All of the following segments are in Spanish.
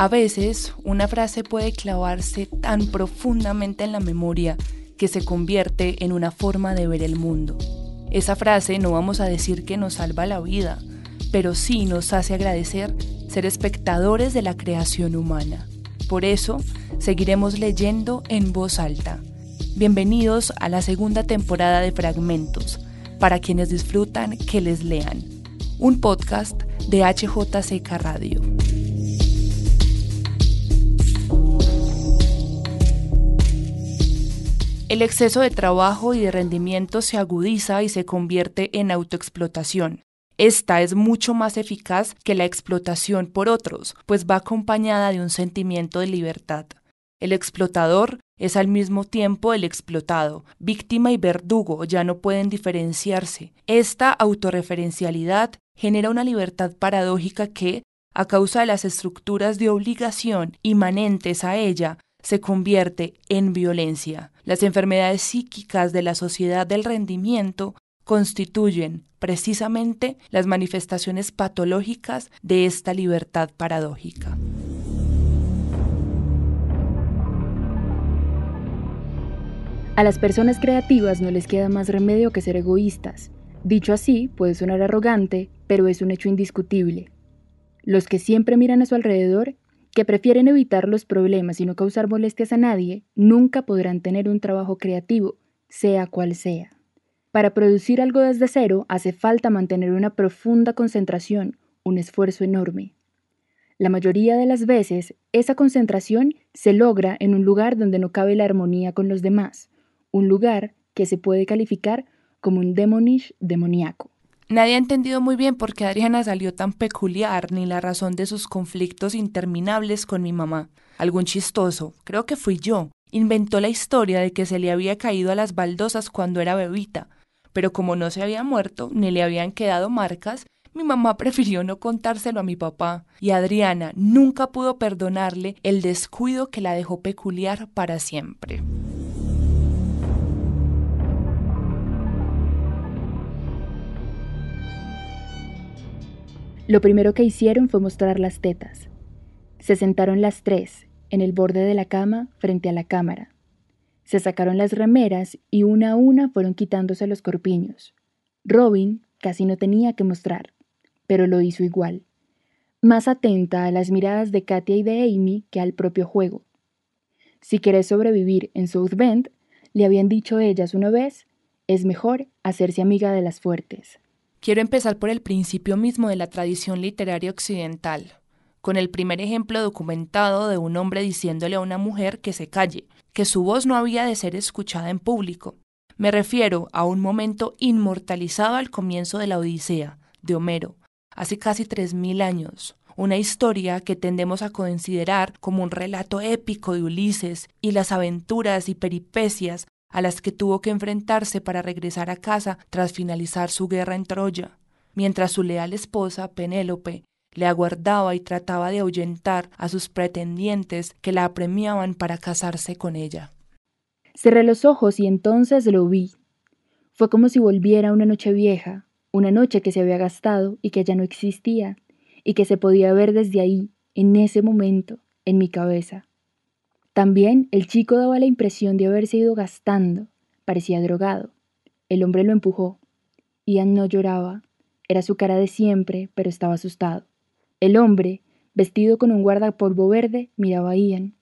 A veces una frase puede clavarse tan profundamente en la memoria que se convierte en una forma de ver el mundo. Esa frase no vamos a decir que nos salva la vida, pero sí nos hace agradecer ser espectadores de la creación humana. Por eso, seguiremos leyendo en voz alta. Bienvenidos a la segunda temporada de Fragmentos, para quienes disfrutan que les lean. Un podcast de HJCK Radio. El exceso de trabajo y de rendimiento se agudiza y se convierte en autoexplotación. Esta es mucho más eficaz que la explotación por otros, pues va acompañada de un sentimiento de libertad. El explotador es al mismo tiempo el explotado. Víctima y verdugo ya no pueden diferenciarse. Esta autorreferencialidad genera una libertad paradójica que, a causa de las estructuras de obligación inmanentes a ella, se convierte en violencia. Las enfermedades psíquicas de la sociedad del rendimiento constituyen precisamente las manifestaciones patológicas de esta libertad paradójica. A las personas creativas no les queda más remedio que ser egoístas. Dicho así, puede sonar arrogante, pero es un hecho indiscutible. Los que siempre miran a su alrededor que prefieren evitar los problemas y no causar molestias a nadie, nunca podrán tener un trabajo creativo, sea cual sea. Para producir algo desde cero hace falta mantener una profunda concentración, un esfuerzo enorme. La mayoría de las veces, esa concentración se logra en un lugar donde no cabe la armonía con los demás, un lugar que se puede calificar como un demonish demoníaco. Nadie ha entendido muy bien por qué Adriana salió tan peculiar ni la razón de sus conflictos interminables con mi mamá. Algún chistoso, creo que fui yo, inventó la historia de que se le había caído a las baldosas cuando era bebita, pero como no se había muerto ni le habían quedado marcas, mi mamá prefirió no contárselo a mi papá, y Adriana nunca pudo perdonarle el descuido que la dejó peculiar para siempre. Lo primero que hicieron fue mostrar las tetas. Se sentaron las tres, en el borde de la cama, frente a la cámara. Se sacaron las remeras y una a una fueron quitándose los corpiños. Robin casi no tenía que mostrar, pero lo hizo igual, más atenta a las miradas de Katia y de Amy que al propio juego. Si querés sobrevivir en South Bend, le habían dicho ellas una vez, es mejor hacerse amiga de las fuertes. Quiero empezar por el principio mismo de la tradición literaria occidental, con el primer ejemplo documentado de un hombre diciéndole a una mujer que se calle, que su voz no había de ser escuchada en público. Me refiero a un momento inmortalizado al comienzo de la Odisea, de Homero, hace casi tres mil años, una historia que tendemos a considerar como un relato épico de Ulises y las aventuras y peripecias a las que tuvo que enfrentarse para regresar a casa tras finalizar su guerra en Troya, mientras su leal esposa, Penélope, le aguardaba y trataba de ahuyentar a sus pretendientes que la apremiaban para casarse con ella. Cerré los ojos y entonces lo vi. Fue como si volviera una noche vieja, una noche que se había gastado y que ya no existía, y que se podía ver desde ahí, en ese momento, en mi cabeza. También el chico daba la impresión de haberse ido gastando, parecía drogado. El hombre lo empujó. Ian no lloraba, era su cara de siempre, pero estaba asustado. El hombre, vestido con un guardapolvo verde, miraba a Ian.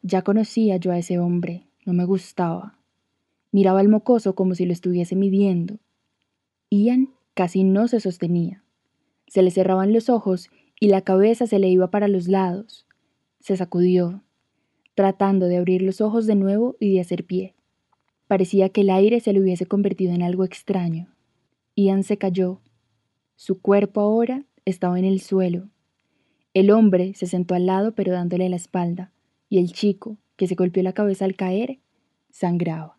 Ya conocía yo a ese hombre, no me gustaba. Miraba al mocoso como si lo estuviese midiendo. Ian casi no se sostenía. Se le cerraban los ojos y la cabeza se le iba para los lados. Se sacudió, tratando de abrir los ojos de nuevo y de hacer pie. Parecía que el aire se le hubiese convertido en algo extraño. Ian se cayó. Su cuerpo ahora estaba en el suelo. El hombre se sentó al lado pero dándole la espalda, y el chico, que se golpeó la cabeza al caer, sangraba.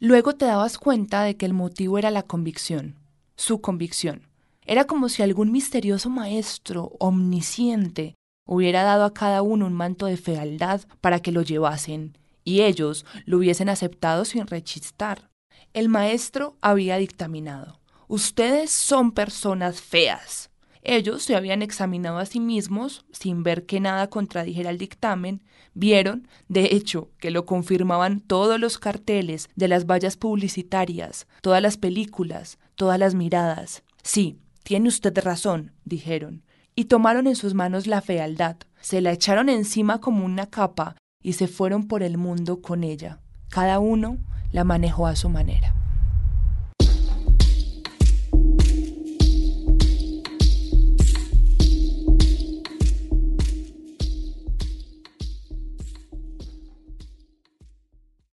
Luego te dabas cuenta de que el motivo era la convicción, su convicción. Era como si algún misterioso maestro omnisciente hubiera dado a cada uno un manto de fealdad para que lo llevasen, y ellos lo hubiesen aceptado sin rechistar. El maestro había dictaminado Ustedes son personas feas. Ellos se habían examinado a sí mismos sin ver que nada contradijera el dictamen, vieron, de hecho, que lo confirmaban todos los carteles de las vallas publicitarias, todas las películas, todas las miradas. Sí, tiene usted razón, dijeron, y tomaron en sus manos la fealdad, se la echaron encima como una capa y se fueron por el mundo con ella. Cada uno la manejó a su manera.